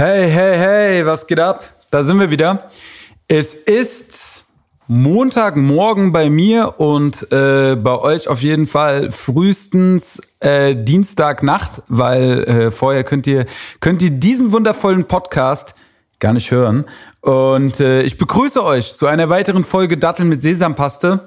Hey, hey, hey, was geht ab? Da sind wir wieder. Es ist Montagmorgen bei mir und äh, bei euch auf jeden Fall frühestens äh, Dienstagnacht, weil äh, vorher könnt ihr, könnt ihr diesen wundervollen Podcast gar nicht hören. Und äh, ich begrüße euch zu einer weiteren Folge Datteln mit Sesampaste.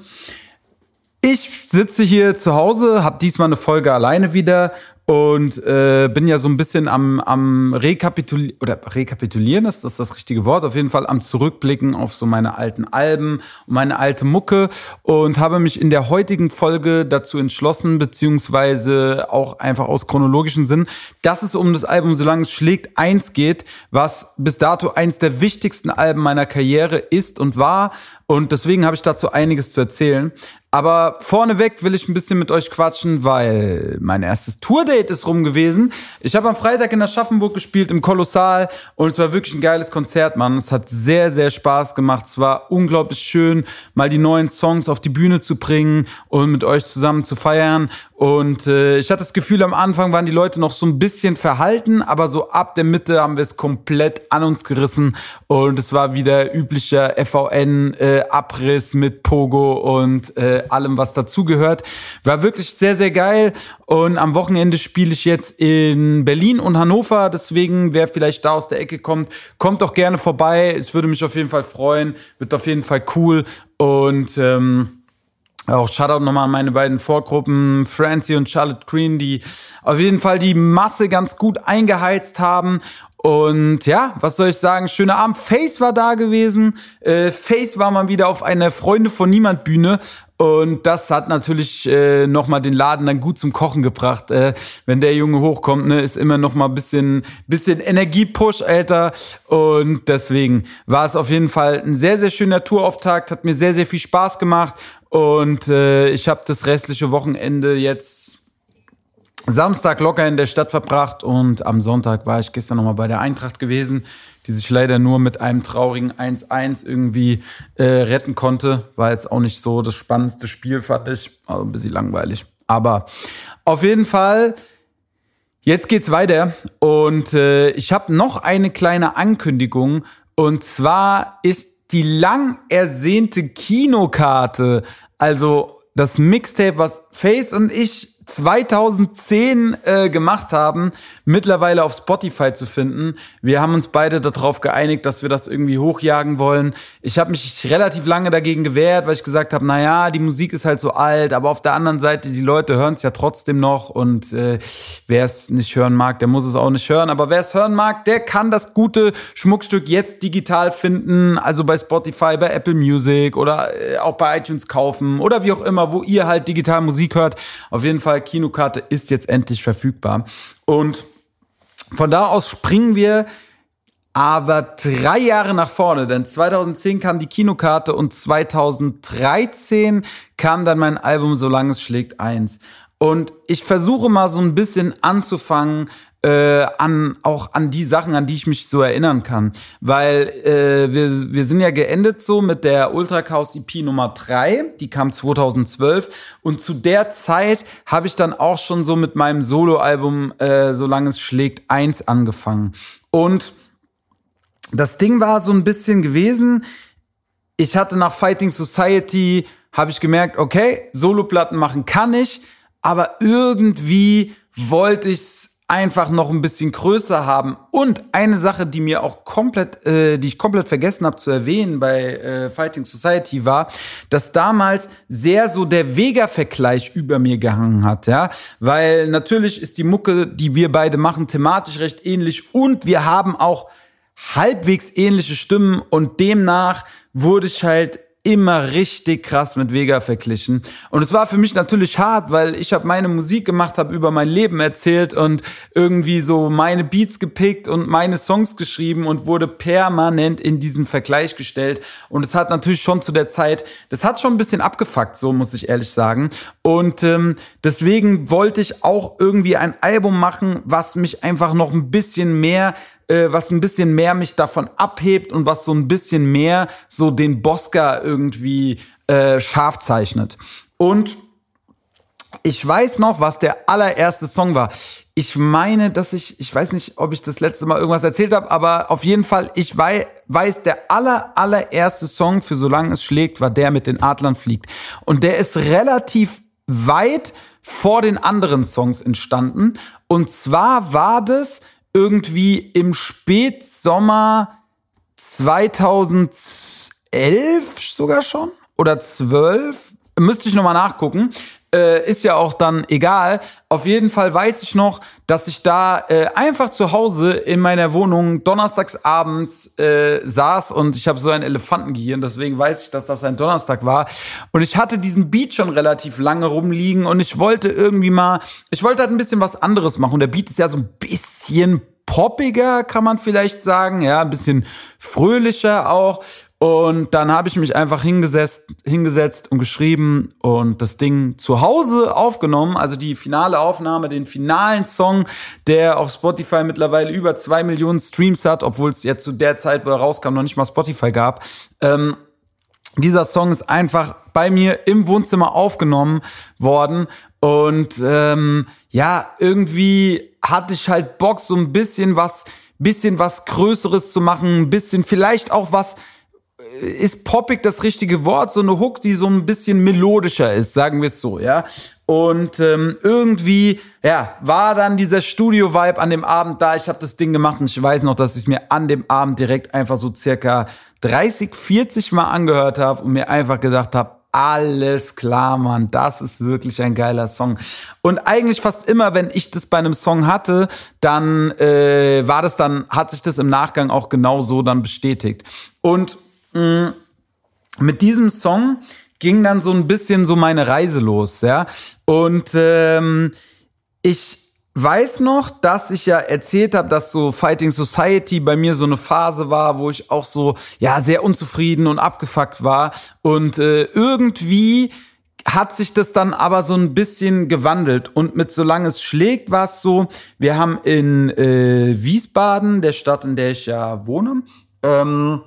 Ich sitze hier zu Hause, habe diesmal eine Folge alleine wieder und äh, bin ja so ein bisschen am, am Rekapitulieren, oder rekapitulieren ist das das richtige Wort, auf jeden Fall am Zurückblicken auf so meine alten Alben und meine alte Mucke und habe mich in der heutigen Folge dazu entschlossen, beziehungsweise auch einfach aus chronologischen Sinn, dass es um das Album Solange es schlägt eins geht, was bis dato eins der wichtigsten Alben meiner Karriere ist und war und deswegen habe ich dazu einiges zu erzählen. Aber vorneweg will ich ein bisschen mit euch quatschen, weil mein erstes Tourdate ist rum gewesen. Ich habe am Freitag in Aschaffenburg gespielt im Kolossal und es war wirklich ein geiles Konzert, Mann. Es hat sehr, sehr Spaß gemacht. Es war unglaublich schön, mal die neuen Songs auf die Bühne zu bringen und mit euch zusammen zu feiern. Und äh, ich hatte das Gefühl, am Anfang waren die Leute noch so ein bisschen verhalten, aber so ab der Mitte haben wir es komplett an uns gerissen und es war wieder üblicher FVN-Abriss äh, mit Pogo und äh, allem, was dazugehört. War wirklich sehr, sehr geil. Und am Wochenende spiele ich jetzt in Berlin und Hannover. Deswegen, wer vielleicht da aus der Ecke kommt, kommt doch gerne vorbei. Es würde mich auf jeden Fall freuen. Wird auf jeden Fall cool. Und ähm, auch Shoutout nochmal an meine beiden Vorgruppen, Francie und Charlotte Green, die auf jeden Fall die Masse ganz gut eingeheizt haben. Und ja, was soll ich sagen? Schöner Abend. Face war da gewesen. Äh, Face war mal wieder auf einer Freunde von Niemand Bühne. Und das hat natürlich äh, nochmal den Laden dann gut zum Kochen gebracht. Äh, wenn der Junge hochkommt, ne, ist immer nochmal ein bisschen, bisschen Energiepush, Alter. Und deswegen war es auf jeden Fall ein sehr, sehr schöner Tourauftakt. Hat mir sehr, sehr viel Spaß gemacht. Und äh, ich habe das restliche Wochenende jetzt Samstag locker in der Stadt verbracht und am Sonntag war ich gestern nochmal bei der Eintracht gewesen, die sich leider nur mit einem traurigen 1-1 irgendwie äh, retten konnte. War jetzt auch nicht so das spannendste Spiel, fand ich. Also ein bisschen langweilig. Aber auf jeden Fall, jetzt geht's weiter und äh, ich habe noch eine kleine Ankündigung und zwar ist die lang ersehnte Kinokarte, also das Mixtape, was Face und ich 2010 äh, gemacht haben, mittlerweile auf Spotify zu finden. Wir haben uns beide darauf geeinigt, dass wir das irgendwie hochjagen wollen. Ich habe mich relativ lange dagegen gewehrt, weil ich gesagt habe, na ja, die Musik ist halt so alt, aber auf der anderen Seite, die Leute hören es ja trotzdem noch und äh, wer es nicht hören mag, der muss es auch nicht hören. Aber wer es hören mag, der kann das gute Schmuckstück jetzt digital finden, also bei Spotify, bei Apple Music oder äh, auch bei iTunes kaufen oder wie auch immer, wo ihr halt digital Musik hört. Auf jeden Fall Kinokarte ist jetzt endlich verfügbar. Und von da aus springen wir aber drei Jahre nach vorne, denn 2010 kam die Kinokarte und 2013 kam dann mein Album Solange es schlägt eins. Und ich versuche mal so ein bisschen anzufangen äh, an auch an die Sachen, an die ich mich so erinnern kann. Weil äh, wir, wir sind ja geendet so mit der Ultra Chaos EP Nummer 3, die kam 2012. Und zu der Zeit habe ich dann auch schon so mit meinem Soloalbum äh, Solange es schlägt, eins angefangen. Und das Ding war so ein bisschen gewesen, ich hatte nach Fighting Society, habe ich gemerkt, okay, Soloplatten machen kann ich, aber irgendwie wollte ich einfach noch ein bisschen größer haben. Und eine Sache, die mir auch komplett, äh, die ich komplett vergessen habe zu erwähnen bei äh, Fighting Society war, dass damals sehr so der Vega-Vergleich über mir gehangen hat, ja. Weil natürlich ist die Mucke, die wir beide machen, thematisch recht ähnlich und wir haben auch halbwegs ähnliche Stimmen und demnach wurde ich halt immer richtig krass mit Vega verglichen. Und es war für mich natürlich hart, weil ich habe meine Musik gemacht, habe über mein Leben erzählt und irgendwie so meine Beats gepickt und meine Songs geschrieben und wurde permanent in diesen Vergleich gestellt. Und es hat natürlich schon zu der Zeit, das hat schon ein bisschen abgefuckt, so muss ich ehrlich sagen. Und ähm, deswegen wollte ich auch irgendwie ein Album machen, was mich einfach noch ein bisschen mehr äh, was ein bisschen mehr mich davon abhebt und was so ein bisschen mehr so den Bosca irgendwie äh, scharf zeichnet. Und ich weiß noch, was der allererste Song war. Ich meine, dass ich, ich weiß nicht, ob ich das letzte Mal irgendwas erzählt habe, aber auf jeden Fall, ich weiß, weiß, der aller, allererste Song für Solange es schlägt, war der mit den Adlern fliegt. Und der ist relativ weit vor den anderen Songs entstanden. Und zwar war das irgendwie im Spätsommer 2011 sogar schon oder 12. Müsste ich nochmal nachgucken äh, ist ja auch dann egal. Auf jeden Fall weiß ich noch, dass ich da äh, einfach zu Hause in meiner Wohnung donnerstags abends äh, saß und ich habe so ein Elefantengehirn, deswegen weiß ich, dass das ein Donnerstag war. Und ich hatte diesen Beat schon relativ lange rumliegen und ich wollte irgendwie mal, ich wollte halt ein bisschen was anderes machen. Und der Beat ist ja so ein bisschen poppiger, kann man vielleicht sagen, ja, ein bisschen fröhlicher auch. Und dann habe ich mich einfach hingesetzt, hingesetzt und geschrieben und das Ding zu Hause aufgenommen, also die finale Aufnahme, den finalen Song, der auf Spotify mittlerweile über zwei Millionen Streams hat, obwohl es jetzt zu der Zeit, wo er rauskam, noch nicht mal Spotify gab. Ähm, dieser Song ist einfach bei mir im Wohnzimmer aufgenommen worden und ähm, ja, irgendwie hatte ich halt Bock, so ein bisschen was, bisschen was Größeres zu machen, ein bisschen vielleicht auch was ist poppig das richtige Wort, so eine Hook, die so ein bisschen melodischer ist, sagen wir es so, ja. Und ähm, irgendwie, ja, war dann dieser Studio-Vibe an dem Abend da. Ich habe das Ding gemacht und ich weiß noch, dass ich mir an dem Abend direkt einfach so circa 30, 40 Mal angehört habe und mir einfach gedacht habe, alles klar, Mann, das ist wirklich ein geiler Song. Und eigentlich fast immer, wenn ich das bei einem Song hatte, dann äh, war das dann, hat sich das im Nachgang auch genau so dann bestätigt. Und Mm, mit diesem Song ging dann so ein bisschen so meine Reise los, ja. Und ähm, ich weiß noch, dass ich ja erzählt habe, dass so Fighting Society bei mir so eine Phase war, wo ich auch so ja sehr unzufrieden und abgefuckt war. Und äh, irgendwie hat sich das dann aber so ein bisschen gewandelt. Und mit solange es schlägt war es so, wir haben in äh, Wiesbaden, der Stadt, in der ich ja wohne, ähm,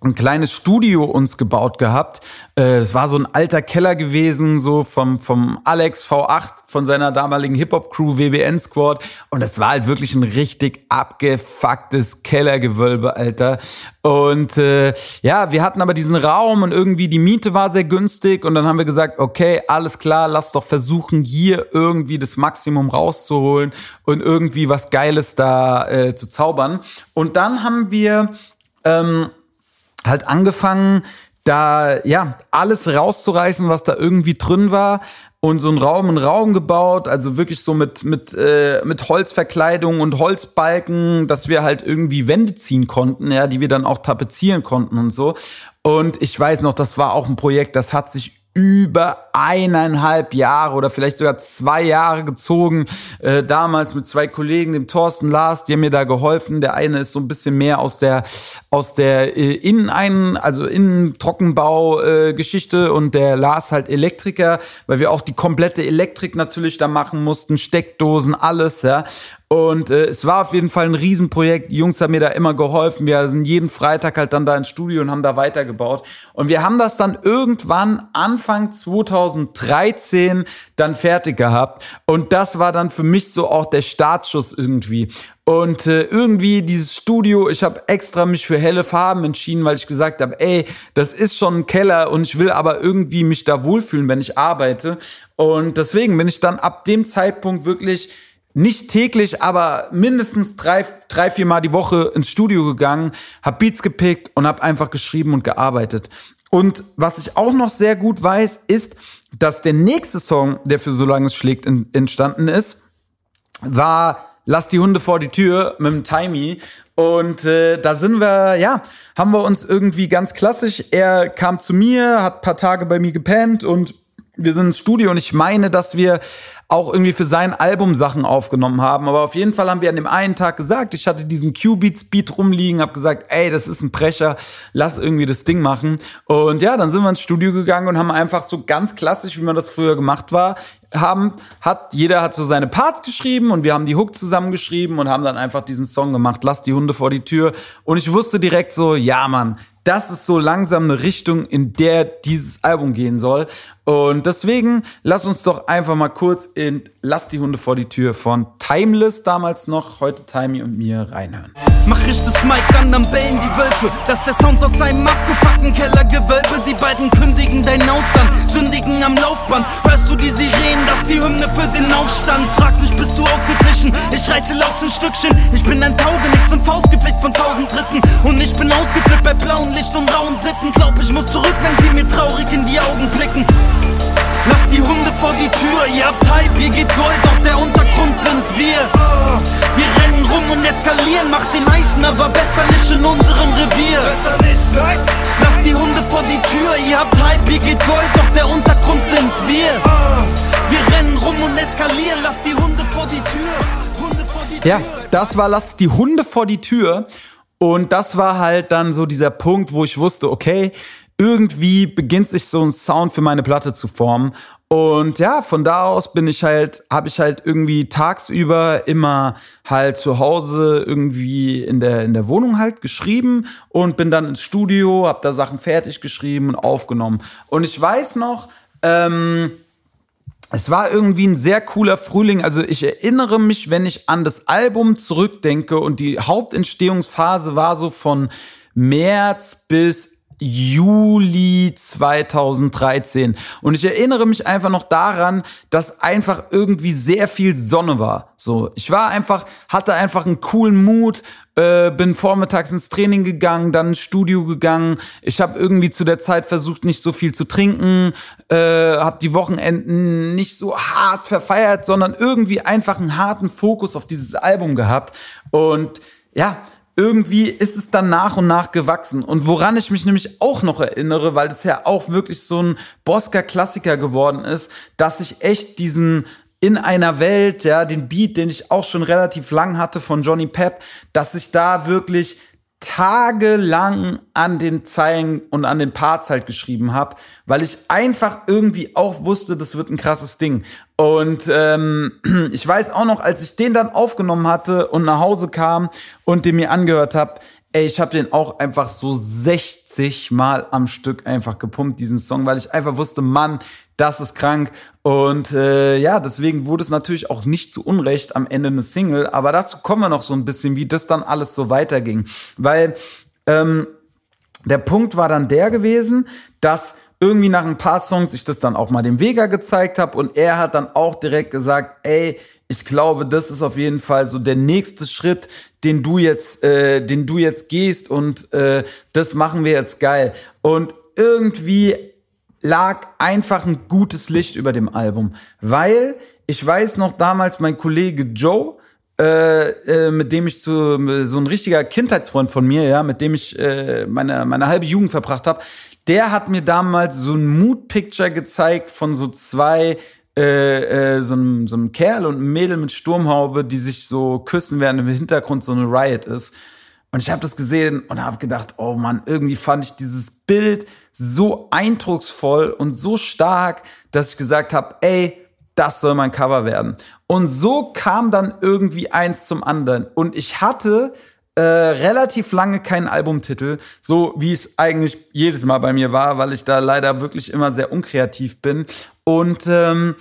ein kleines Studio uns gebaut gehabt. Es äh, war so ein alter Keller gewesen, so vom, vom Alex V8, von seiner damaligen Hip-Hop-Crew WBN Squad. Und es war halt wirklich ein richtig abgefucktes Kellergewölbe, Alter. Und äh, ja, wir hatten aber diesen Raum und irgendwie die Miete war sehr günstig. Und dann haben wir gesagt, okay, alles klar, lass doch versuchen, hier irgendwie das Maximum rauszuholen und irgendwie was Geiles da äh, zu zaubern. Und dann haben wir... Ähm, halt angefangen, da ja alles rauszureißen, was da irgendwie drin war und so einen Raum einen Raum gebaut, also wirklich so mit mit äh, mit Holzverkleidung und Holzbalken, dass wir halt irgendwie Wände ziehen konnten, ja, die wir dann auch tapezieren konnten und so. Und ich weiß noch, das war auch ein Projekt, das hat sich über eineinhalb Jahre oder vielleicht sogar zwei Jahre gezogen. Äh, damals mit zwei Kollegen, dem Thorsten Lars, die haben mir da geholfen. Der eine ist so ein bisschen mehr aus der aus der äh, Innen also Innen-Trockenbau äh, Geschichte und der Lars halt Elektriker, weil wir auch die komplette Elektrik natürlich da machen mussten, Steckdosen, alles, ja. Und äh, es war auf jeden Fall ein Riesenprojekt. Die Jungs haben mir da immer geholfen. Wir sind jeden Freitag halt dann da ins Studio und haben da weitergebaut. Und wir haben das dann irgendwann Anfang 2013 dann fertig gehabt. Und das war dann für mich so auch der Startschuss irgendwie. Und äh, irgendwie dieses Studio, ich habe extra mich für helle Farben entschieden, weil ich gesagt habe, ey, das ist schon ein Keller und ich will aber irgendwie mich da wohlfühlen, wenn ich arbeite. Und deswegen bin ich dann ab dem Zeitpunkt wirklich nicht täglich, aber mindestens drei, drei, vier Mal die Woche ins Studio gegangen, hab Beats gepickt und hab einfach geschrieben und gearbeitet. Und was ich auch noch sehr gut weiß, ist, dass der nächste Song, der für Solange es schlägt entstanden ist, war Lass die Hunde vor die Tür mit dem Timey. Und äh, da sind wir, ja, haben wir uns irgendwie ganz klassisch. Er kam zu mir, hat paar Tage bei mir gepennt und wir sind ins Studio und ich meine, dass wir auch irgendwie für sein Album Sachen aufgenommen haben. Aber auf jeden Fall haben wir an dem einen Tag gesagt, ich hatte diesen Q-Beats Beat rumliegen, hab gesagt, ey, das ist ein Brecher, lass irgendwie das Ding machen. Und ja, dann sind wir ins Studio gegangen und haben einfach so ganz klassisch, wie man das früher gemacht war, haben, hat, jeder hat so seine Parts geschrieben und wir haben die Hook zusammengeschrieben und haben dann einfach diesen Song gemacht, lass die Hunde vor die Tür. Und ich wusste direkt so, ja, Mann, das ist so langsam eine Richtung, in der dieses Album gehen soll. Und deswegen lass uns doch einfach mal kurz in Lass die Hunde vor die Tür von Timeless damals noch, heute Timey und mir reinhören. Mach ich das Mic an, dann bellen die Wölfe. Das ist der Sound aus einem abgefuckten Kellergewölbe. Die beiden kündigen dein Haus an, sündigen am Laufband. Hörst du die Sirenen, das ist die Hymne für den Aufstand. Frag mich, bist du ausgeglichen? Ich reiße Laus ein Stückchen. Ich bin ein Taugenix und Faustgewicht von tausend Dritten. Und ich bin ausgeflippt bei blauen Licht und rauen Sitten. Glaub, ich muss zurück, wenn sie mir traurig in die Augen blicken. Lass die Hunde vor die Tür, ihr habt Hype, hier geht Gold, doch der Untergrund sind wir. Wir rennen rum und eskalieren, macht den heißen, aber besser nicht in unserem Revier. Besser nicht, nein. Lass die Hunde vor die Tür, ihr habt Hype, hier geht Gold, doch der Untergrund sind wir. Wir rennen rum und eskalieren, lass die Hunde vor die Tür. Hunde vor die Ja, Tür. das war Lass die Hunde vor die Tür. Und das war halt dann so dieser Punkt, wo ich wusste, okay, irgendwie beginnt sich so ein Sound für meine Platte zu formen. Und ja, von da aus bin ich halt, habe ich halt irgendwie tagsüber immer halt zu Hause irgendwie in der, in der Wohnung halt geschrieben und bin dann ins Studio, hab da Sachen fertig geschrieben und aufgenommen. Und ich weiß noch, ähm, es war irgendwie ein sehr cooler Frühling. Also ich erinnere mich, wenn ich an das Album zurückdenke und die Hauptentstehungsphase war so von März bis Juli 2013. Und ich erinnere mich einfach noch daran, dass einfach irgendwie sehr viel Sonne war. So, ich war einfach, hatte einfach einen coolen Mut, äh, bin vormittags ins Training gegangen, dann ins Studio gegangen. Ich habe irgendwie zu der Zeit versucht, nicht so viel zu trinken, äh, habe die Wochenenden nicht so hart verfeiert, sondern irgendwie einfach einen harten Fokus auf dieses Album gehabt. Und ja, irgendwie ist es dann nach und nach gewachsen. Und woran ich mich nämlich auch noch erinnere, weil das ja auch wirklich so ein Bosker-Klassiker geworden ist, dass ich echt diesen in einer Welt, ja, den Beat, den ich auch schon relativ lang hatte von Johnny Pep, dass ich da wirklich tagelang an den Zeilen und an den Parts halt geschrieben habe, weil ich einfach irgendwie auch wusste, das wird ein krasses Ding. Und ähm, ich weiß auch noch, als ich den dann aufgenommen hatte und nach Hause kam und den mir angehört habe, ey, ich habe den auch einfach so 60 Mal am Stück einfach gepumpt, diesen Song, weil ich einfach wusste, Mann, das ist krank. Und äh, ja, deswegen wurde es natürlich auch nicht zu Unrecht am Ende eine Single. Aber dazu kommen wir noch so ein bisschen, wie das dann alles so weiterging. Weil ähm, der Punkt war dann der gewesen, dass irgendwie nach ein paar Songs ich das dann auch mal dem Vega gezeigt habe und er hat dann auch direkt gesagt, ey, ich glaube, das ist auf jeden Fall so der nächste Schritt, den du jetzt, äh, den du jetzt gehst und äh, das machen wir jetzt geil. Und irgendwie lag einfach ein gutes Licht über dem Album, weil ich weiß noch damals mein Kollege Joe, äh, äh, mit dem ich so, so ein richtiger Kindheitsfreund von mir, ja, mit dem ich äh, meine, meine halbe Jugend verbracht habe, der hat mir damals so ein Mood-Picture gezeigt von so zwei, äh, äh, so, einem, so einem Kerl und einem Mädel mit Sturmhaube, die sich so küssen, während im Hintergrund so eine Riot ist. Und ich habe das gesehen und habe gedacht, oh Mann, irgendwie fand ich dieses Bild so eindrucksvoll und so stark, dass ich gesagt habe, ey, das soll mein Cover werden. Und so kam dann irgendwie eins zum anderen. Und ich hatte äh, relativ lange keinen Albumtitel, so wie es eigentlich jedes Mal bei mir war, weil ich da leider wirklich immer sehr unkreativ bin. Und ähm,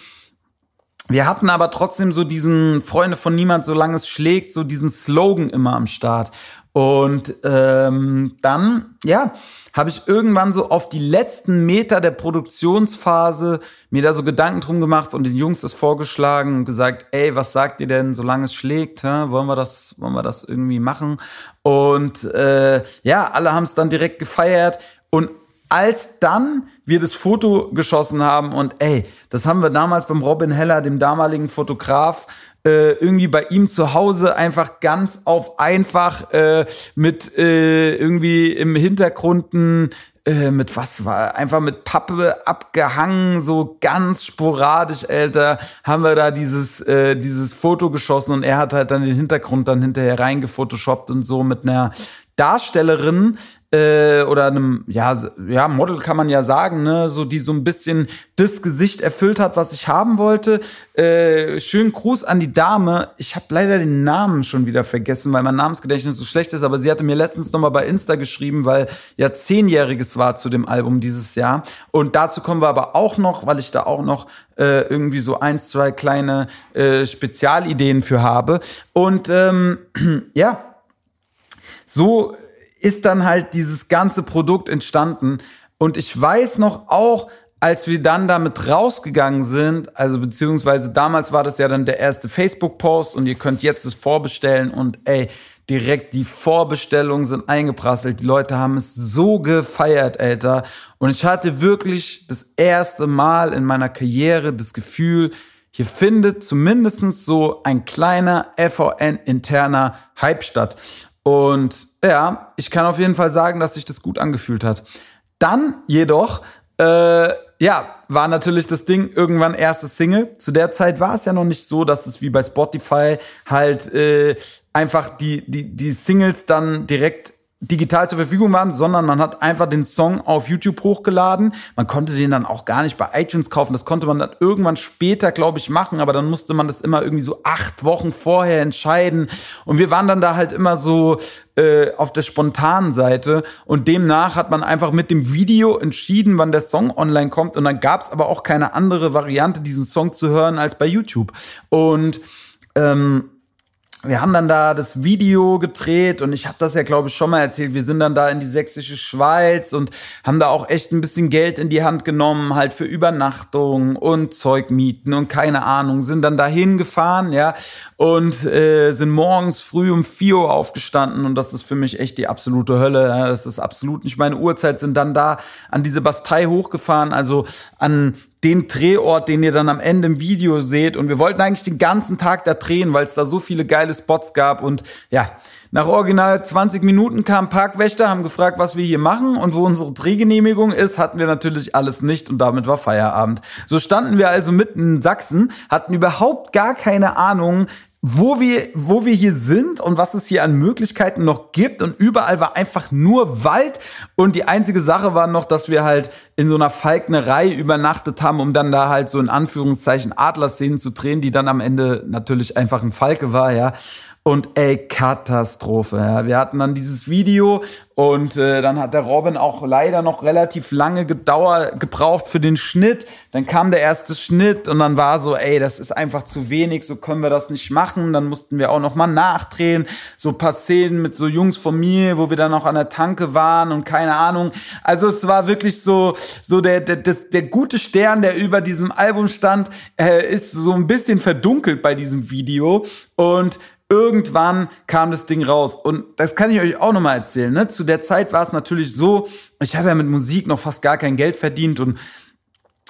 wir hatten aber trotzdem so diesen Freunde von niemand, solange es schlägt, so diesen Slogan immer am Start. Und ähm, dann, ja, habe ich irgendwann so auf die letzten Meter der Produktionsphase mir da so Gedanken drum gemacht und den Jungs das vorgeschlagen und gesagt, ey, was sagt ihr denn, solange es schlägt, hä? wollen wir das, wollen wir das irgendwie machen? Und äh, ja, alle haben es dann direkt gefeiert und als dann wir das Foto geschossen haben und ey, das haben wir damals beim Robin Heller, dem damaligen Fotograf, äh, irgendwie bei ihm zu Hause einfach ganz auf einfach äh, mit äh, irgendwie im Hintergrund äh, mit was war einfach mit Pappe abgehangen so ganz sporadisch älter haben wir da dieses äh, dieses Foto geschossen und er hat halt dann den Hintergrund dann hinterher reingefotoshoppt und so mit einer Darstellerin äh, oder einem, ja, ja, Model kann man ja sagen, ne, so die so ein bisschen das Gesicht erfüllt hat, was ich haben wollte. Äh, schönen Gruß an die Dame. Ich habe leider den Namen schon wieder vergessen, weil mein Namensgedächtnis so schlecht ist, aber sie hatte mir letztens nochmal bei Insta geschrieben, weil ja zehnjähriges war zu dem Album dieses Jahr. Und dazu kommen wir aber auch noch, weil ich da auch noch äh, irgendwie so eins, zwei kleine äh, Spezialideen für habe. Und ähm, ja, so ist dann halt dieses ganze Produkt entstanden. Und ich weiß noch auch, als wir dann damit rausgegangen sind, also beziehungsweise damals war das ja dann der erste Facebook-Post und ihr könnt jetzt es vorbestellen und ey, direkt die Vorbestellungen sind eingeprasselt. Die Leute haben es so gefeiert, Alter. Und ich hatte wirklich das erste Mal in meiner Karriere das Gefühl, hier findet zumindest so ein kleiner FVN-interner Hype statt. Und ja, ich kann auf jeden Fall sagen, dass sich das gut angefühlt hat. Dann jedoch, äh, ja, war natürlich das Ding irgendwann erstes Single. Zu der Zeit war es ja noch nicht so, dass es wie bei Spotify halt äh, einfach die, die, die Singles dann direkt digital zur Verfügung waren, sondern man hat einfach den Song auf YouTube hochgeladen. Man konnte den dann auch gar nicht bei iTunes kaufen. Das konnte man dann irgendwann später, glaube ich, machen, aber dann musste man das immer irgendwie so acht Wochen vorher entscheiden. Und wir waren dann da halt immer so äh, auf der spontanen Seite und demnach hat man einfach mit dem Video entschieden, wann der Song online kommt. Und dann gab es aber auch keine andere Variante, diesen Song zu hören, als bei YouTube. Und ähm, wir haben dann da das Video gedreht und ich habe das ja, glaube ich, schon mal erzählt. Wir sind dann da in die sächsische Schweiz und haben da auch echt ein bisschen Geld in die Hand genommen, halt für Übernachtung und Zeugmieten und keine Ahnung. Sind dann dahin gefahren, ja, und äh, sind morgens früh um 4 Uhr aufgestanden und das ist für mich echt die absolute Hölle. Ja. Das ist absolut nicht meine Uhrzeit. Sind dann da an diese Bastei hochgefahren, also an den Drehort, den ihr dann am Ende im Video seht. Und wir wollten eigentlich den ganzen Tag da drehen, weil es da so viele geile Spots gab. Und ja, nach original 20 Minuten kam Parkwächter, haben gefragt, was wir hier machen. Und wo unsere Drehgenehmigung ist, hatten wir natürlich alles nicht. Und damit war Feierabend. So standen wir also mitten in Sachsen, hatten überhaupt gar keine Ahnung, wo wir, wo wir hier sind und was es hier an Möglichkeiten noch gibt. Und überall war einfach nur Wald. Und die einzige Sache war noch, dass wir halt in so einer Falknerei übernachtet haben, um dann da halt so in Anführungszeichen Adlerszenen zu drehen, die dann am Ende natürlich einfach ein Falke war, ja. Und ey, Katastrophe. Ja. Wir hatten dann dieses Video und äh, dann hat der Robin auch leider noch relativ lange gedauert, gebraucht für den Schnitt. Dann kam der erste Schnitt und dann war so, ey, das ist einfach zu wenig, so können wir das nicht machen. Dann mussten wir auch noch mal nachdrehen. So paar Szenen mit so Jungs von mir, wo wir dann auch an der Tanke waren und keine Ahnung. Also es war wirklich so, so der, der, das, der gute Stern, der über diesem Album stand, äh, ist so ein bisschen verdunkelt bei diesem Video. Und irgendwann kam das Ding raus. Und das kann ich euch auch nochmal erzählen. Ne? Zu der Zeit war es natürlich so, ich habe ja mit Musik noch fast gar kein Geld verdient und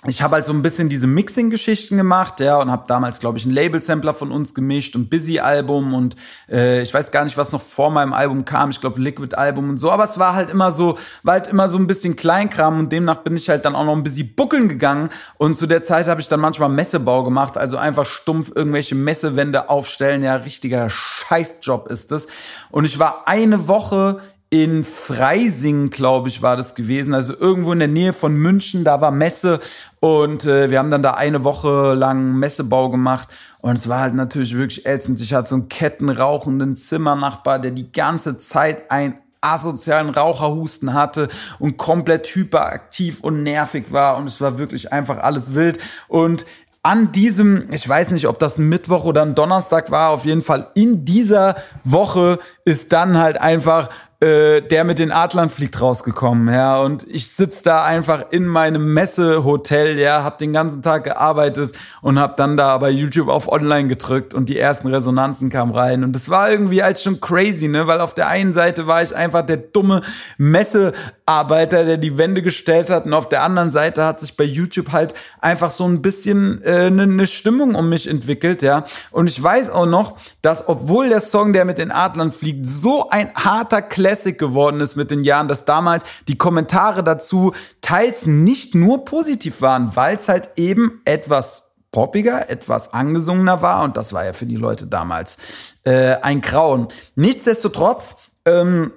ich habe halt so ein bisschen diese Mixing-Geschichten gemacht, ja, und habe damals, glaube ich, einen Label-Sampler von uns gemischt und Busy-Album und äh, ich weiß gar nicht, was noch vor meinem Album kam. Ich glaube, Liquid-Album und so. Aber es war halt immer so, war halt immer so ein bisschen Kleinkram und demnach bin ich halt dann auch noch ein bisschen buckeln gegangen. Und zu der Zeit habe ich dann manchmal Messebau gemacht, also einfach stumpf irgendwelche Messewände aufstellen. Ja, richtiger Scheißjob ist es. Und ich war eine Woche in Freising, glaube ich, war das gewesen. Also irgendwo in der Nähe von München, da war Messe und äh, wir haben dann da eine Woche lang Messebau gemacht und es war halt natürlich wirklich ätzend. Ich hatte so einen kettenrauchenden Zimmernachbar, der die ganze Zeit ein asozialen Raucherhusten hatte und komplett hyperaktiv und nervig war und es war wirklich einfach alles wild und an diesem, ich weiß nicht, ob das ein Mittwoch oder ein Donnerstag war, auf jeden Fall in dieser Woche ist dann halt einfach äh, der mit den Adlern fliegt rausgekommen, ja. Und ich sitz da einfach in meinem Messehotel, ja, hab den ganzen Tag gearbeitet und hab dann da bei YouTube auf Online gedrückt und die ersten Resonanzen kamen rein. Und das war irgendwie halt schon crazy, ne? Weil auf der einen Seite war ich einfach der dumme Messearbeiter, der die Wände gestellt hat, und auf der anderen Seite hat sich bei YouTube halt einfach so ein bisschen äh, ne, ne Stimmung um mich entwickelt, ja. Und ich weiß auch noch, dass obwohl der Song, der mit den Adlern fliegt, so ein harter Clash Classic geworden ist mit den Jahren, dass damals die Kommentare dazu teils nicht nur positiv waren, weil es halt eben etwas poppiger, etwas angesungener war und das war ja für die Leute damals äh, ein Grauen. Nichtsdestotrotz ähm,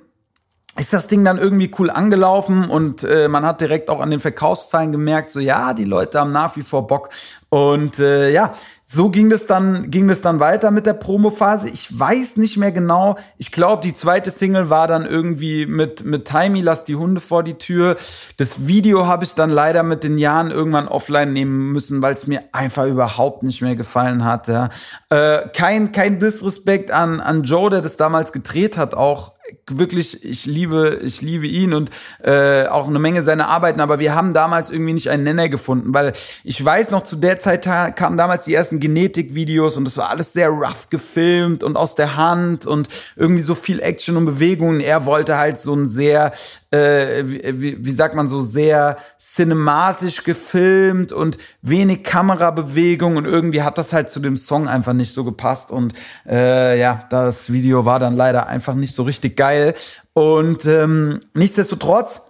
ist das Ding dann irgendwie cool angelaufen und äh, man hat direkt auch an den Verkaufszahlen gemerkt, so ja, die Leute haben nach wie vor Bock. Und äh, ja, so ging das dann, ging das dann weiter mit der Promophase. Ich weiß nicht mehr genau. Ich glaube, die zweite Single war dann irgendwie mit, mit Timey, lass die Hunde vor die Tür. Das Video habe ich dann leider mit den Jahren irgendwann offline nehmen müssen, weil es mir einfach überhaupt nicht mehr gefallen hat. Ja. Äh, kein, kein Disrespekt an, an Joe, der das damals gedreht hat, auch wirklich, ich liebe, ich liebe ihn und äh, auch eine Menge seiner Arbeiten, aber wir haben damals irgendwie nicht einen Nenner gefunden, weil ich weiß noch, zu der Zeit kamen damals die ersten Genetik-Videos und das war alles sehr rough gefilmt und aus der Hand und irgendwie so viel Action und Bewegungen. Er wollte halt so ein sehr, äh, wie, wie sagt man, so sehr cinematisch gefilmt und wenig Kamerabewegung und irgendwie hat das halt zu dem Song einfach nicht so gepasst und äh, ja, das Video war dann leider einfach nicht so richtig geil und ähm, nichtsdestotrotz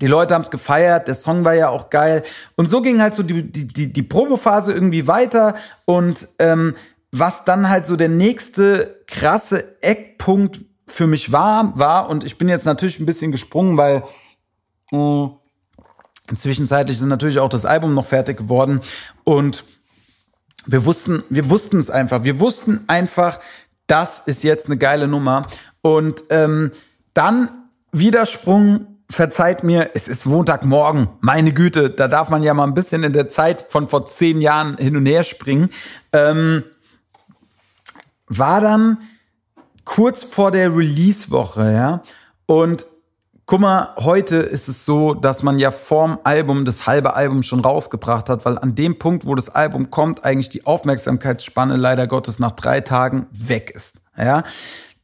die Leute haben es gefeiert, der Song war ja auch geil. Und so ging halt so die, die, die, die Probephase irgendwie weiter. Und ähm, was dann halt so der nächste krasse Eckpunkt für mich war, war, und ich bin jetzt natürlich ein bisschen gesprungen, weil mh, zwischenzeitlich ist natürlich auch das Album noch fertig geworden. Und wir wussten, wir wussten es einfach. Wir wussten einfach, das ist jetzt eine geile Nummer. Und ähm, dann Widersprung verzeiht mir, es ist Montagmorgen, meine Güte, da darf man ja mal ein bisschen in der Zeit von vor zehn Jahren hin und her springen. Ähm, war dann kurz vor der Release-Woche, ja. Und guck mal, heute ist es so, dass man ja vorm Album das halbe Album schon rausgebracht hat, weil an dem Punkt, wo das Album kommt, eigentlich die Aufmerksamkeitsspanne leider Gottes nach drei Tagen weg ist. Ja,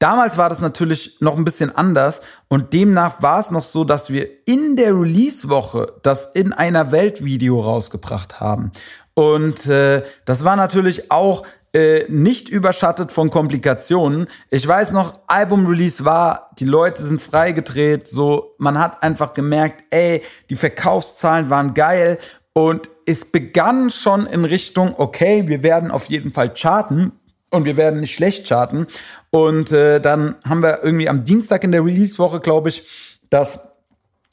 Damals war das natürlich noch ein bisschen anders und demnach war es noch so, dass wir in der Release-Woche das in einer Welt-Video rausgebracht haben. Und äh, das war natürlich auch äh, nicht überschattet von Komplikationen. Ich weiß noch, Album-Release war, die Leute sind freigedreht, so, man hat einfach gemerkt, ey, die Verkaufszahlen waren geil und es begann schon in Richtung, okay, wir werden auf jeden Fall charten und wir werden nicht schlecht charten. Und äh, dann haben wir irgendwie am Dienstag in der Release-Woche, glaube ich, das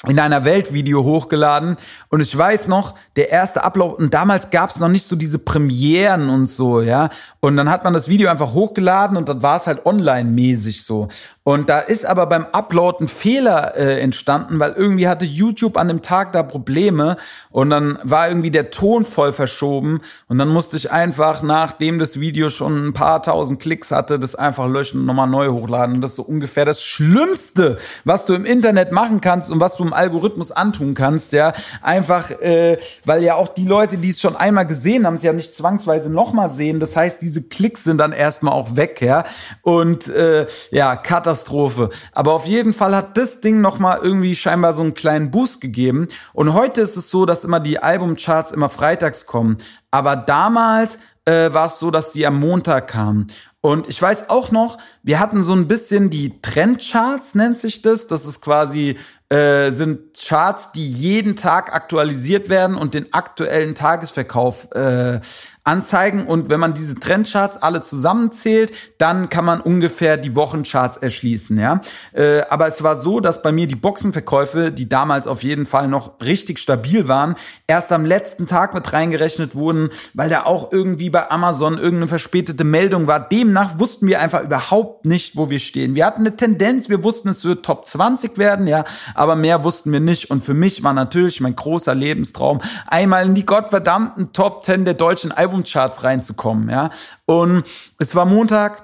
in einer Weltvideo hochgeladen und ich weiß noch, der erste Upload und damals gab es noch nicht so diese Premieren und so, ja. Und dann hat man das Video einfach hochgeladen und dann war es halt online-mäßig so. Und da ist aber beim Upload ein Fehler äh, entstanden, weil irgendwie hatte YouTube an dem Tag da Probleme und dann war irgendwie der Ton voll verschoben und dann musste ich einfach, nachdem das Video schon ein paar tausend Klicks hatte, das einfach löschen und nochmal neu hochladen. Und das ist so ungefähr das Schlimmste, was du im Internet machen kannst und was du im Algorithmus antun kannst, ja. Einfach, äh, weil ja auch die Leute, die es schon einmal gesehen haben, es ja nicht zwangsweise nochmal sehen. Das heißt, diese Klicks sind dann erstmal auch weg, ja. Und äh, ja, Katastrophe Katastrophe. Aber auf jeden Fall hat das Ding nochmal irgendwie scheinbar so einen kleinen Boost gegeben. Und heute ist es so, dass immer die Albumcharts immer freitags kommen. Aber damals äh, war es so, dass die am Montag kamen. Und ich weiß auch noch, wir hatten so ein bisschen die Trendcharts, nennt sich das. Das ist quasi, äh, sind Charts, die jeden Tag aktualisiert werden und den aktuellen Tagesverkauf äh, anzeigen. Und wenn man diese Trendcharts alle zusammenzählt, dann kann man ungefähr die Wochencharts erschließen. Ja? Äh, aber es war so, dass bei mir die Boxenverkäufe, die damals auf jeden Fall noch richtig stabil waren, erst am letzten Tag mit reingerechnet wurden, weil da auch irgendwie bei Amazon irgendeine verspätete Meldung war. Demnach wussten wir einfach überhaupt nicht, wo wir stehen. Wir hatten eine Tendenz, wir wussten, es wird Top 20 werden, ja, aber mehr wussten wir nicht. Und für mich war natürlich mein großer Lebenstraum, einmal in die gottverdammten Top 10 der deutschen Album Albumcharts reinzukommen, ja. Und es war Montag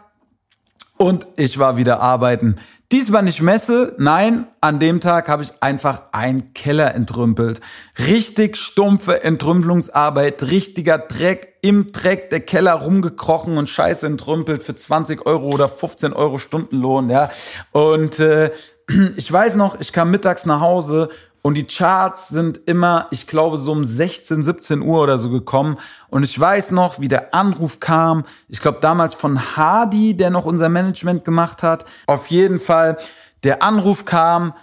und ich war wieder arbeiten. Diesmal nicht Messe, nein, an dem Tag habe ich einfach einen Keller entrümpelt. Richtig stumpfe Entrümpelungsarbeit, richtiger Dreck, im Dreck der Keller rumgekrochen und Scheiße entrümpelt für 20 Euro oder 15 Euro Stundenlohn, ja. Und äh, ich weiß noch, ich kam mittags nach Hause und die Charts sind immer, ich glaube, so um 16, 17 Uhr oder so gekommen. Und ich weiß noch, wie der Anruf kam. Ich glaube, damals von Hardy, der noch unser Management gemacht hat. Auf jeden Fall, der Anruf kam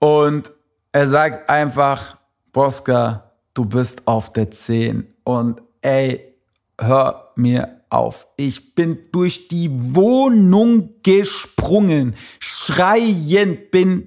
und er sagt einfach, Boska, du bist auf der 10. Und ey, hör mir auf. Ich bin durch die Wohnung gesprungen, schreiend, bin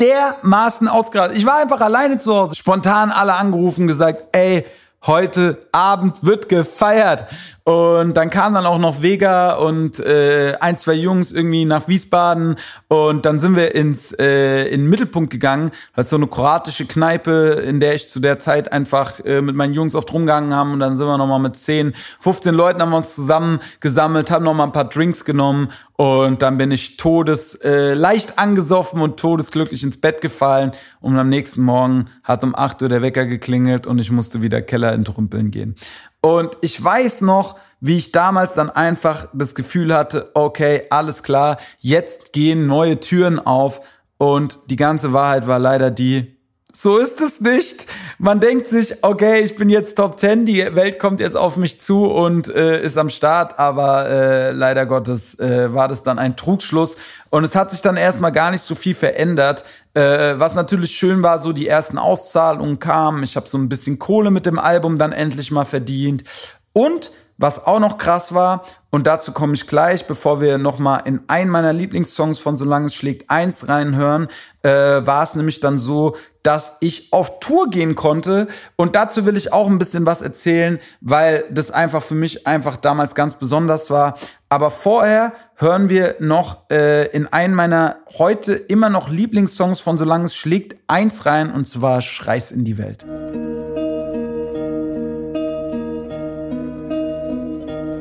dermaßen ausgerastet. Ich war einfach alleine zu Hause. Spontan alle angerufen, gesagt, ey, heute Abend wird gefeiert. Und dann kam dann auch noch Vega und äh, ein, zwei Jungs irgendwie nach Wiesbaden. Und dann sind wir ins äh, in den Mittelpunkt gegangen. Das ist so eine kroatische Kneipe, in der ich zu der Zeit einfach äh, mit meinen Jungs oft rumgegangen haben. Und dann sind wir nochmal mit 10, 15 Leuten haben wir uns zusammen gesammelt, haben nochmal ein paar Drinks genommen. Und dann bin ich todes, äh, leicht angesoffen und todesglücklich ins Bett gefallen. Und am nächsten Morgen hat um 8 Uhr der Wecker geklingelt und ich musste wieder Keller entrümpeln gehen. Und ich weiß noch, wie ich damals dann einfach das Gefühl hatte, okay, alles klar, jetzt gehen neue Türen auf. Und die ganze Wahrheit war leider die, so ist es nicht. Man denkt sich, okay, ich bin jetzt Top 10, die Welt kommt jetzt auf mich zu und äh, ist am Start, aber äh, leider Gottes äh, war das dann ein Trugschluss. Und es hat sich dann erstmal gar nicht so viel verändert. Äh, was natürlich schön war, so die ersten Auszahlungen kamen. Ich habe so ein bisschen Kohle mit dem Album dann endlich mal verdient. Und was auch noch krass war, und dazu komme ich gleich, bevor wir nochmal in einen meiner Lieblingssongs von Solange es schlägt eins reinhören, äh, war es nämlich dann so, dass ich auf Tour gehen konnte. Und dazu will ich auch ein bisschen was erzählen, weil das einfach für mich einfach damals ganz besonders war. Aber vorher hören wir noch äh, in einen meiner heute immer noch Lieblingssongs von Solange es schlägt eins rein, und zwar Schreis in die Welt.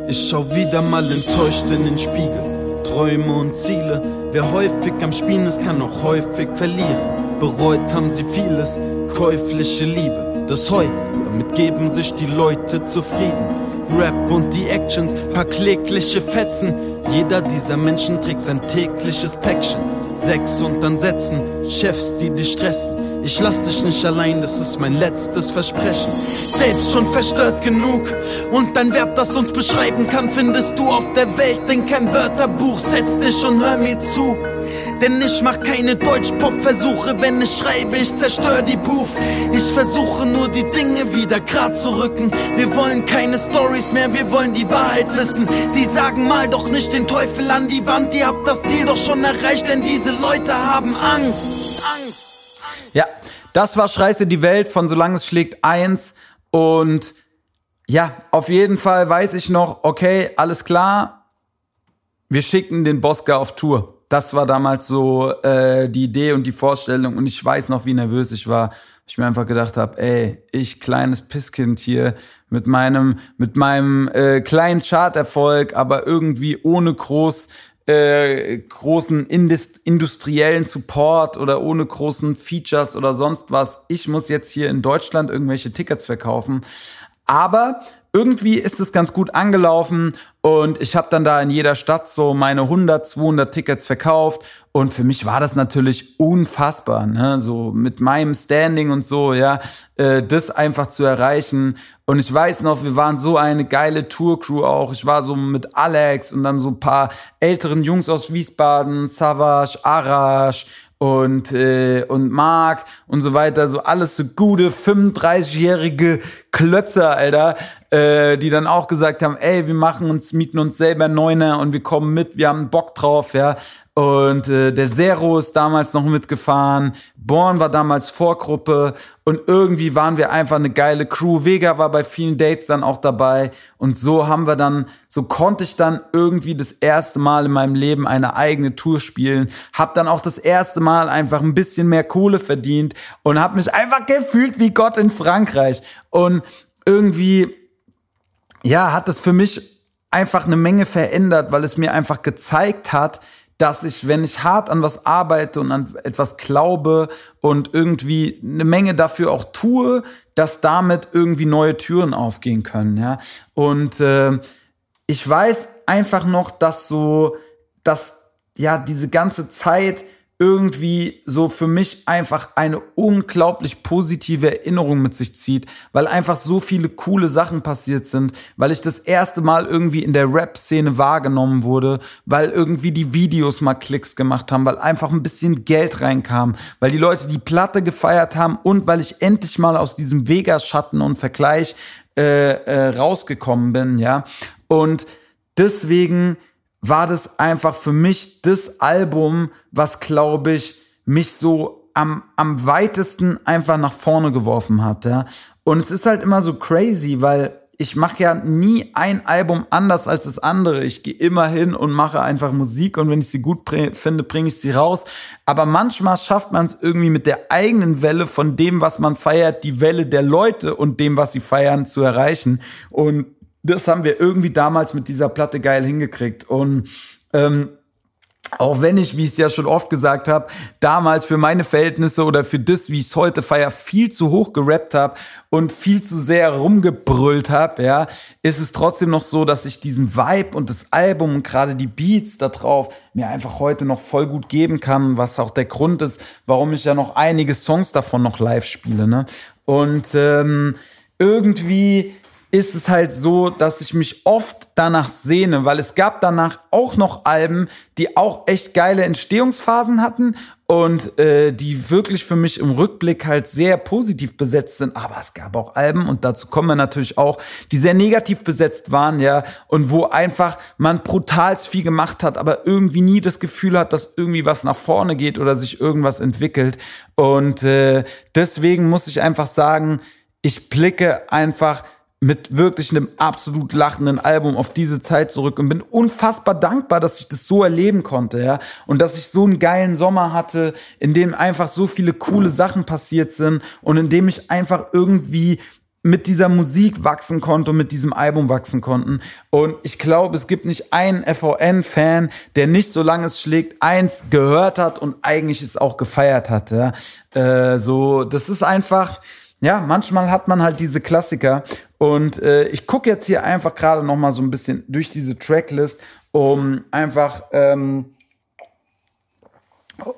Ich schau wieder mal enttäuscht in den Spiegel. Träume und Ziele. Wer häufig am Spielen ist, kann auch häufig verlieren. Bereut haben sie vieles, käufliche Liebe. Das Heu, damit geben sich die Leute zufrieden. Rap und die Actions, paar klägliche Fetzen. Jeder dieser Menschen trägt sein tägliches Päckchen. Sex und dann Sätzen, Chefs, die dich stressen. Ich lass dich nicht allein, das ist mein letztes Versprechen. Selbst schon verstört genug und dein Wert, das uns beschreiben kann, findest du auf der Welt in kein Wörterbuch. Setz dich und hör mir zu. Denn ich mach keine Deutsch-Pop-Versuche, wenn ich schreibe, ich zerstör die Booth. Ich versuche nur die Dinge wieder grad zu rücken. Wir wollen keine Stories mehr, wir wollen die Wahrheit wissen. Sie sagen mal doch nicht den Teufel an die Wand, ihr habt das Ziel doch schon erreicht, denn diese Leute haben Angst. Angst. Das war Schreiße die Welt von Solange es schlägt eins. Und ja, auf jeden Fall weiß ich noch, okay, alles klar, wir schicken den Bosca auf Tour. Das war damals so äh, die Idee und die Vorstellung. Und ich weiß noch, wie nervös ich war. Ich mir einfach gedacht habe, ey, ich kleines Pisskind hier mit meinem mit meinem äh, kleinen Charterfolg, aber irgendwie ohne groß äh, großen Indust industriellen Support oder ohne großen Features oder sonst was. Ich muss jetzt hier in Deutschland irgendwelche Tickets verkaufen. Aber irgendwie ist es ganz gut angelaufen und ich habe dann da in jeder Stadt so meine 100, 200 Tickets verkauft und für mich war das natürlich unfassbar, ne? so mit meinem Standing und so, ja, äh, das einfach zu erreichen. Und ich weiß noch, wir waren so eine geile Tourcrew auch. Ich war so mit Alex und dann so ein paar älteren Jungs aus Wiesbaden, Savage, Arash und, äh, und Mark und so weiter, so alles so gute 35-jährige Klötze, Alter, äh, die dann auch gesagt haben, ey, wir machen uns, mieten uns selber Neuner und wir kommen mit, wir haben Bock drauf, ja. Und äh, der Zero ist damals noch mitgefahren. Born war damals Vorgruppe. Und irgendwie waren wir einfach eine geile Crew. Vega war bei vielen Dates dann auch dabei. Und so haben wir dann, so konnte ich dann irgendwie das erste Mal in meinem Leben eine eigene Tour spielen. Hab dann auch das erste Mal einfach ein bisschen mehr Kohle verdient. Und hab mich einfach gefühlt wie Gott in Frankreich. Und irgendwie, ja, hat es für mich einfach eine Menge verändert, weil es mir einfach gezeigt hat, dass ich, wenn ich hart an was arbeite und an etwas glaube und irgendwie eine Menge dafür auch tue, dass damit irgendwie neue Türen aufgehen können, ja. Und äh, ich weiß einfach noch, dass so, dass ja diese ganze Zeit irgendwie so für mich einfach eine unglaublich positive Erinnerung mit sich zieht, weil einfach so viele coole Sachen passiert sind, weil ich das erste Mal irgendwie in der Rap-Szene wahrgenommen wurde, weil irgendwie die Videos mal Klicks gemacht haben, weil einfach ein bisschen Geld reinkam, weil die Leute die Platte gefeiert haben und weil ich endlich mal aus diesem Vegas-Schatten und Vergleich äh, äh, rausgekommen bin, ja. Und deswegen war das einfach für mich das Album, was, glaube ich, mich so am, am weitesten einfach nach vorne geworfen hat. Ja? Und es ist halt immer so crazy, weil ich mache ja nie ein Album anders als das andere. Ich gehe immer hin und mache einfach Musik und wenn ich sie gut finde, bringe ich sie raus. Aber manchmal schafft man es irgendwie mit der eigenen Welle von dem, was man feiert, die Welle der Leute und dem, was sie feiern, zu erreichen. Und das haben wir irgendwie damals mit dieser Platte geil hingekriegt. Und ähm, auch wenn ich, wie ich es ja schon oft gesagt habe, damals für meine Verhältnisse oder für das, wie ich es heute feier, viel zu hoch gerappt habe und viel zu sehr rumgebrüllt habe, ja, ist es trotzdem noch so, dass ich diesen Vibe und das Album und gerade die Beats da drauf mir einfach heute noch voll gut geben kann, was auch der Grund ist, warum ich ja noch einige Songs davon noch live spiele, ne? Und ähm, irgendwie ist es halt so, dass ich mich oft danach sehne, weil es gab danach auch noch Alben, die auch echt geile Entstehungsphasen hatten und äh, die wirklich für mich im Rückblick halt sehr positiv besetzt sind. Aber es gab auch Alben und dazu kommen wir natürlich auch, die sehr negativ besetzt waren, ja, und wo einfach man brutal viel gemacht hat, aber irgendwie nie das Gefühl hat, dass irgendwie was nach vorne geht oder sich irgendwas entwickelt. Und äh, deswegen muss ich einfach sagen, ich blicke einfach mit wirklich einem absolut lachenden Album auf diese Zeit zurück und bin unfassbar dankbar, dass ich das so erleben konnte, ja. Und dass ich so einen geilen Sommer hatte, in dem einfach so viele coole Sachen passiert sind und in dem ich einfach irgendwie mit dieser Musik wachsen konnte und mit diesem Album wachsen konnten. Und ich glaube, es gibt nicht einen FON-Fan, der nicht, solange es schlägt, eins gehört hat und eigentlich es auch gefeiert hat. Ja? Äh, so, das ist einfach, ja, manchmal hat man halt diese Klassiker und äh, ich gucke jetzt hier einfach gerade noch mal so ein bisschen durch diese Tracklist, um einfach ähm,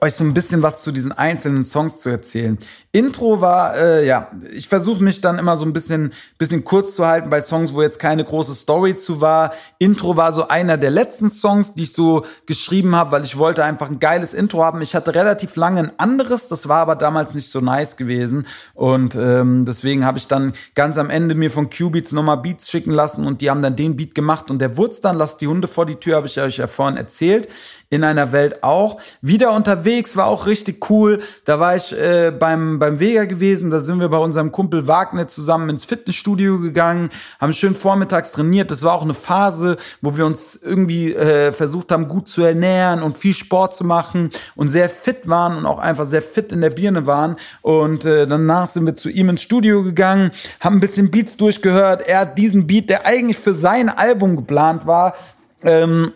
euch so ein bisschen was zu diesen einzelnen Songs zu erzählen. Intro war, äh, ja, ich versuche mich dann immer so ein bisschen, bisschen kurz zu halten bei Songs, wo jetzt keine große Story zu war. Intro war so einer der letzten Songs, die ich so geschrieben habe, weil ich wollte einfach ein geiles Intro haben. Ich hatte relativ lange ein anderes, das war aber damals nicht so nice gewesen. Und ähm, deswegen habe ich dann ganz am Ende mir von Q-Beats nochmal Beats schicken lassen und die haben dann den Beat gemacht und der wurde dann, lasst die Hunde vor die Tür, habe ich euch ja vorhin erzählt. In einer Welt auch. Wieder unterwegs, war auch richtig cool. Da war ich äh, beim beim Vega gewesen. Da sind wir bei unserem Kumpel Wagner zusammen ins Fitnessstudio gegangen, haben schön vormittags trainiert. Das war auch eine Phase, wo wir uns irgendwie äh, versucht haben, gut zu ernähren und viel Sport zu machen und sehr fit waren und auch einfach sehr fit in der Birne waren. Und äh, danach sind wir zu ihm ins Studio gegangen, haben ein bisschen Beats durchgehört. Er hat diesen Beat, der eigentlich für sein Album geplant war, ähm,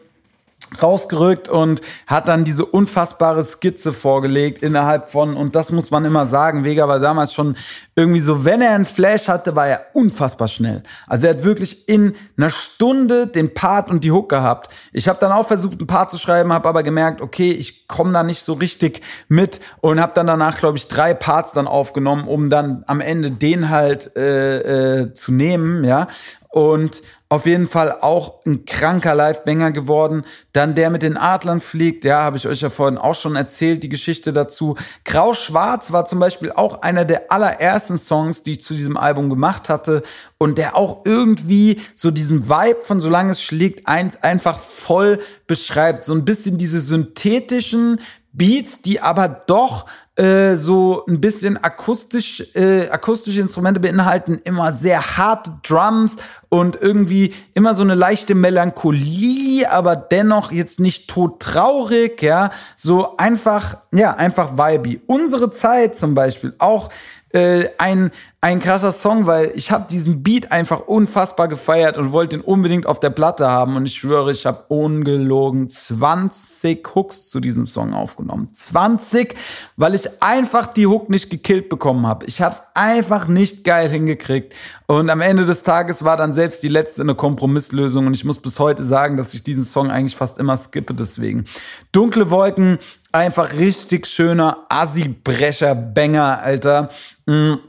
rausgerückt und hat dann diese unfassbare Skizze vorgelegt innerhalb von, und das muss man immer sagen, Vega war damals schon irgendwie so, wenn er einen Flash hatte, war er unfassbar schnell. Also er hat wirklich in einer Stunde den Part und die Hook gehabt. Ich habe dann auch versucht, ein Part zu schreiben, habe aber gemerkt, okay, ich komme da nicht so richtig mit und habe dann danach, glaube ich, drei Parts dann aufgenommen, um dann am Ende den halt äh, äh, zu nehmen, ja. Und auf jeden Fall auch ein kranker Live-Banger geworden. Dann der mit den Adlern fliegt, ja, habe ich euch ja vorhin auch schon erzählt, die Geschichte dazu. Grau-Schwarz war zum Beispiel auch einer der allerersten Songs, die ich zu diesem Album gemacht hatte und der auch irgendwie so diesen Vibe von Solange es schlägt eins einfach voll beschreibt. So ein bisschen diese synthetischen Beats, die aber doch äh, so ein bisschen akustisch, äh, akustische Instrumente beinhalten immer sehr harte Drums und irgendwie immer so eine leichte Melancholie, aber dennoch jetzt nicht todtraurig, ja, so einfach, ja, einfach vibey. Unsere Zeit zum Beispiel auch äh, ein, ein krasser Song, weil ich habe diesen Beat einfach unfassbar gefeiert und wollte ihn unbedingt auf der Platte haben. Und ich schwöre, ich habe ungelogen 20 Hooks zu diesem Song aufgenommen. 20, weil ich einfach die Hook nicht gekillt bekommen habe. Ich habe es einfach nicht geil hingekriegt. Und am Ende des Tages war dann selbst die letzte eine Kompromisslösung. Und ich muss bis heute sagen, dass ich diesen Song eigentlich fast immer skippe deswegen. Dunkle Wolken Einfach richtig schöner Assi-Brecher-Banger, Alter. Mhm.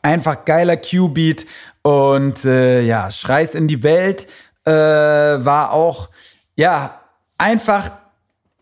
Einfach geiler Q-Beat. Und äh, ja, Schreis in die Welt äh, war auch, ja, einfach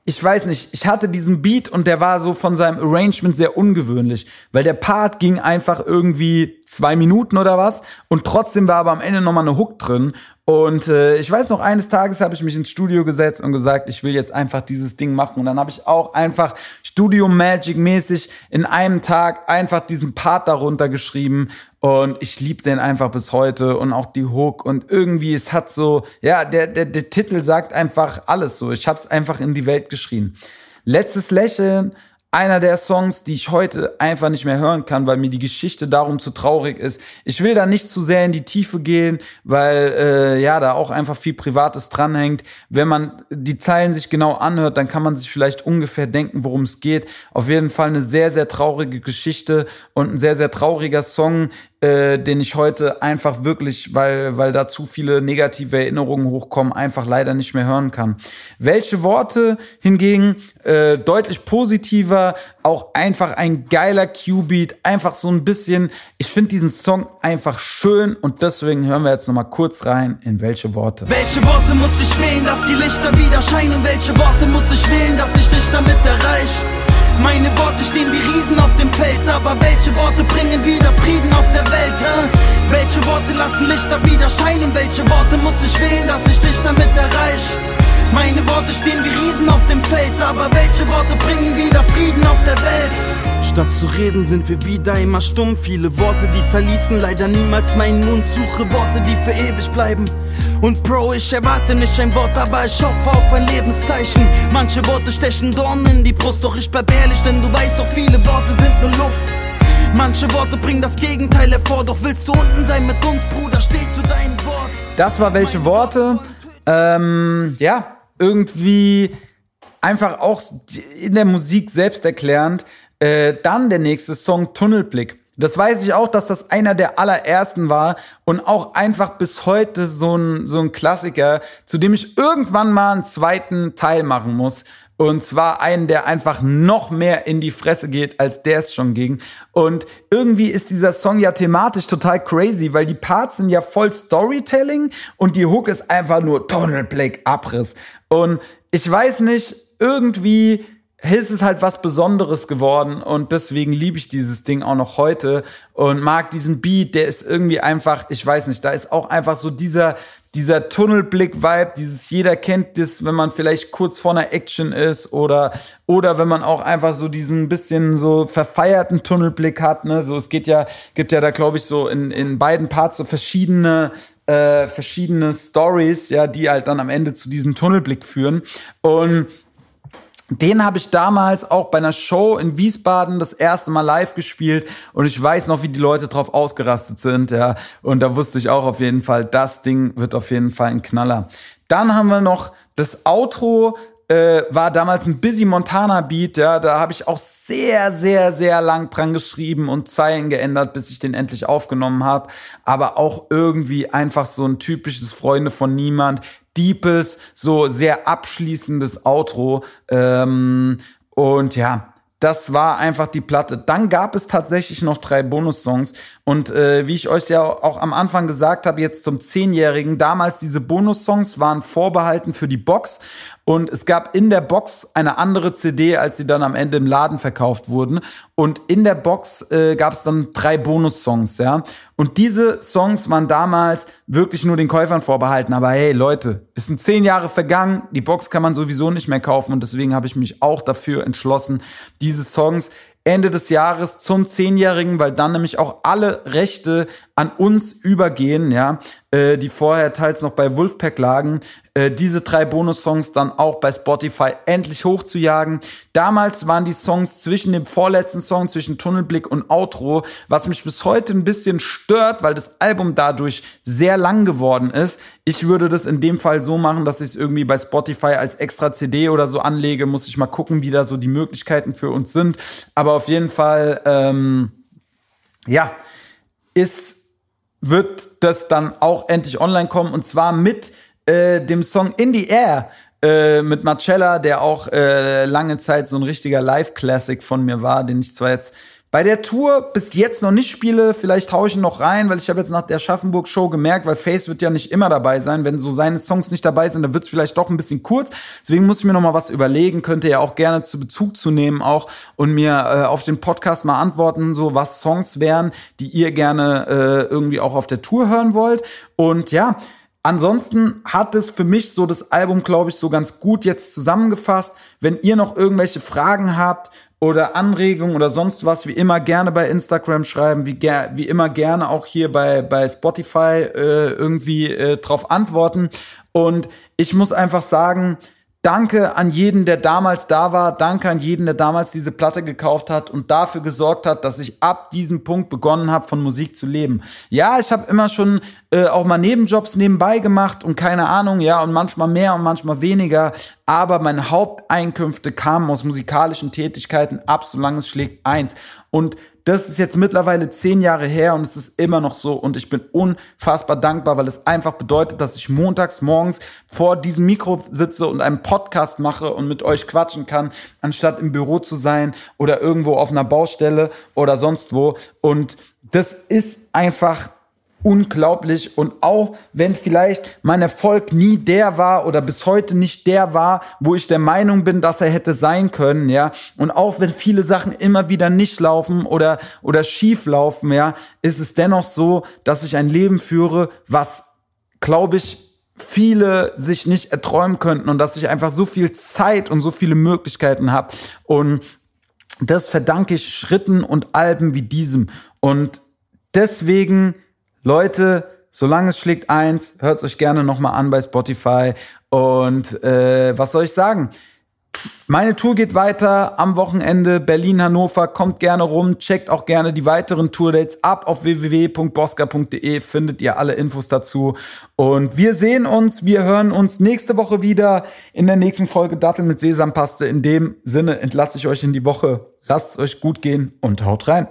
ich weiß nicht, ich hatte diesen Beat und der war so von seinem Arrangement sehr ungewöhnlich, weil der Part ging einfach irgendwie zwei Minuten oder was. Und trotzdem war aber am Ende nochmal eine Hook drin. Und äh, ich weiß noch, eines Tages habe ich mich ins Studio gesetzt und gesagt, ich will jetzt einfach dieses Ding machen. Und dann habe ich auch einfach Studio Magic mäßig in einem Tag einfach diesen Part darunter geschrieben. Und ich liebe den einfach bis heute und auch die Hook. Und irgendwie, es hat so, ja, der, der, der Titel sagt einfach alles so. Ich habe es einfach in die Welt geschrien. Letztes Lächeln einer der Songs, die ich heute einfach nicht mehr hören kann, weil mir die Geschichte darum zu traurig ist. Ich will da nicht zu sehr in die Tiefe gehen, weil äh, ja da auch einfach viel Privates dranhängt. Wenn man die Zeilen sich genau anhört, dann kann man sich vielleicht ungefähr denken, worum es geht. Auf jeden Fall eine sehr, sehr traurige Geschichte und ein sehr, sehr trauriger Song, äh, den ich heute einfach wirklich, weil, weil da zu viele negative Erinnerungen hochkommen, einfach leider nicht mehr hören kann. Welche Worte hingegen äh, deutlich positiver, auch einfach ein geiler Q-Beat, einfach so ein bisschen, ich finde diesen Song einfach schön und deswegen hören wir jetzt nochmal kurz rein in welche Worte. Welche Worte muss ich wählen, dass die Lichter wieder scheinen? Welche Worte muss ich wählen, dass ich dich damit erreiche? Meine Worte stehen wie Riesen auf dem Fels, aber welche Worte bringen wieder Frieden auf der Welt? Hä? Welche Worte lassen Lichter wieder scheinen? Welche Worte muss ich wählen, dass ich dich damit erreiche? Meine Worte stehen wie Riesen auf dem Fels, aber welche Worte bringen wieder Frieden auf der Welt? Statt zu reden sind wir wieder immer stumm. Viele Worte, die verließen leider niemals meinen Mund. Suche Worte, die für ewig bleiben. Und Bro, ich erwarte nicht ein Wort, aber ich hoffe auf ein Lebenszeichen. Manche Worte stechen Dornen in die Brust, doch ich bleib ehrlich, denn du weißt doch, viele Worte sind nur Luft. Manche Worte bringen das Gegenteil hervor, doch willst du unten sein mit uns, Bruder, steh zu deinem Wort. Das war welche Worte? Ähm, ja, irgendwie einfach auch in der Musik selbst erklärend. Äh, dann der nächste Song Tunnelblick. Das weiß ich auch, dass das einer der allerersten war und auch einfach bis heute so ein, so ein Klassiker, zu dem ich irgendwann mal einen zweiten Teil machen muss. Und zwar einen, der einfach noch mehr in die Fresse geht, als der es schon ging. Und irgendwie ist dieser Song ja thematisch total crazy, weil die Parts sind ja voll Storytelling und die Hook ist einfach nur Tunnelblick, Abriss. Und ich weiß nicht, irgendwie ist es halt was Besonderes geworden und deswegen liebe ich dieses Ding auch noch heute und mag diesen Beat, der ist irgendwie einfach, ich weiß nicht, da ist auch einfach so dieser, dieser Tunnelblick-Vibe, dieses jeder kennt das, wenn man vielleicht kurz vor einer Action ist oder, oder wenn man auch einfach so diesen bisschen so verfeierten Tunnelblick hat, ne, so es geht ja, gibt ja da glaube ich so in, in beiden Parts so verschiedene, äh, verschiedene Stories, ja, die halt dann am Ende zu diesem Tunnelblick führen und den habe ich damals auch bei einer Show in Wiesbaden das erste Mal live gespielt und ich weiß noch, wie die Leute drauf ausgerastet sind, ja. Und da wusste ich auch auf jeden Fall, das Ding wird auf jeden Fall ein Knaller. Dann haben wir noch das Outro, äh, war damals ein Busy Montana Beat, ja. Da habe ich auch sehr, sehr, sehr lang dran geschrieben und Zeilen geändert, bis ich den endlich aufgenommen habe. Aber auch irgendwie einfach so ein typisches Freunde von niemand deepes, so sehr abschließendes Outro. Ähm, und ja, das war einfach die Platte. Dann gab es tatsächlich noch drei Bonussongs. Und äh, wie ich euch ja auch am Anfang gesagt habe, jetzt zum Zehnjährigen, damals diese Bonussongs waren vorbehalten für die Box. Und es gab in der Box eine andere CD, als sie dann am Ende im Laden verkauft wurden. Und in der Box äh, gab es dann drei Bonussongs, ja. Und diese Songs waren damals wirklich nur den Käufern vorbehalten. Aber hey, Leute, es sind zehn Jahre vergangen. Die Box kann man sowieso nicht mehr kaufen. Und deswegen habe ich mich auch dafür entschlossen, diese Songs Ende des Jahres zum Zehnjährigen, weil dann nämlich auch alle Rechte an uns übergehen, ja, äh, die vorher teils noch bei Wolfpack lagen, äh, diese drei Bonussongs dann auch bei Spotify endlich hochzujagen. Damals waren die Songs zwischen dem vorletzten Song, zwischen Tunnelblick und Outro, was mich bis heute ein bisschen stört, weil das Album dadurch sehr lang geworden ist. Ich würde das in dem Fall so machen, dass ich es irgendwie bei Spotify als extra CD oder so anlege. Muss ich mal gucken, wie da so die Möglichkeiten für uns sind. Aber auf jeden Fall, ähm, ja, ist wird das dann auch endlich online kommen und zwar mit äh, dem Song In the Air äh, mit Marcella, der auch äh, lange Zeit so ein richtiger Live-Classic von mir war, den ich zwar jetzt bei der Tour bis jetzt noch nicht spiele, vielleicht haue ich ihn noch rein, weil ich habe jetzt nach der Schaffenburg-Show gemerkt, weil Face wird ja nicht immer dabei sein. Wenn so seine Songs nicht dabei sind, dann wird es vielleicht doch ein bisschen kurz. Deswegen muss ich mir noch mal was überlegen. Könnt ihr ja auch gerne zu Bezug zu nehmen auch und mir äh, auf den Podcast mal antworten, so was Songs wären, die ihr gerne äh, irgendwie auch auf der Tour hören wollt. Und ja, Ansonsten hat es für mich so das Album, glaube ich, so ganz gut jetzt zusammengefasst. Wenn ihr noch irgendwelche Fragen habt oder Anregungen oder sonst was, wie immer gerne bei Instagram schreiben, wie, ger wie immer gerne auch hier bei, bei Spotify äh, irgendwie äh, drauf antworten. Und ich muss einfach sagen, Danke an jeden, der damals da war. Danke an jeden, der damals diese Platte gekauft hat und dafür gesorgt hat, dass ich ab diesem Punkt begonnen habe, von Musik zu leben. Ja, ich habe immer schon äh, auch mal Nebenjobs nebenbei gemacht und keine Ahnung, ja, und manchmal mehr und manchmal weniger. Aber meine Haupteinkünfte kamen aus musikalischen Tätigkeiten ab, solange es schlägt eins. Und das ist jetzt mittlerweile zehn Jahre her und es ist immer noch so. Und ich bin unfassbar dankbar, weil es einfach bedeutet, dass ich montags morgens vor diesem Mikro sitze und einen Podcast mache und mit euch quatschen kann, anstatt im Büro zu sein oder irgendwo auf einer Baustelle oder sonst wo. Und das ist einfach unglaublich. Und auch wenn vielleicht mein Erfolg nie der war oder bis heute nicht der war, wo ich der Meinung bin, dass er hätte sein können, ja. Und auch wenn viele Sachen immer wieder nicht laufen oder, oder schief laufen, ja, ist es dennoch so, dass ich ein Leben führe, was, glaube ich, viele sich nicht erträumen könnten und dass ich einfach so viel Zeit und so viele Möglichkeiten habe. Und das verdanke ich Schritten und Alben wie diesem. Und deswegen Leute, solange es schlägt eins, hört es euch gerne nochmal an bei Spotify. Und äh, was soll ich sagen? Meine Tour geht weiter am Wochenende. Berlin Hannover kommt gerne rum. Checkt auch gerne die weiteren Tourdates ab auf www.bosca.de findet ihr alle Infos dazu. Und wir sehen uns wir hören uns nächste Woche wieder in der nächsten Folge Dattel mit Sesampaste. In dem Sinne entlasse ich euch in die Woche. Lasst es euch gut gehen und haut rein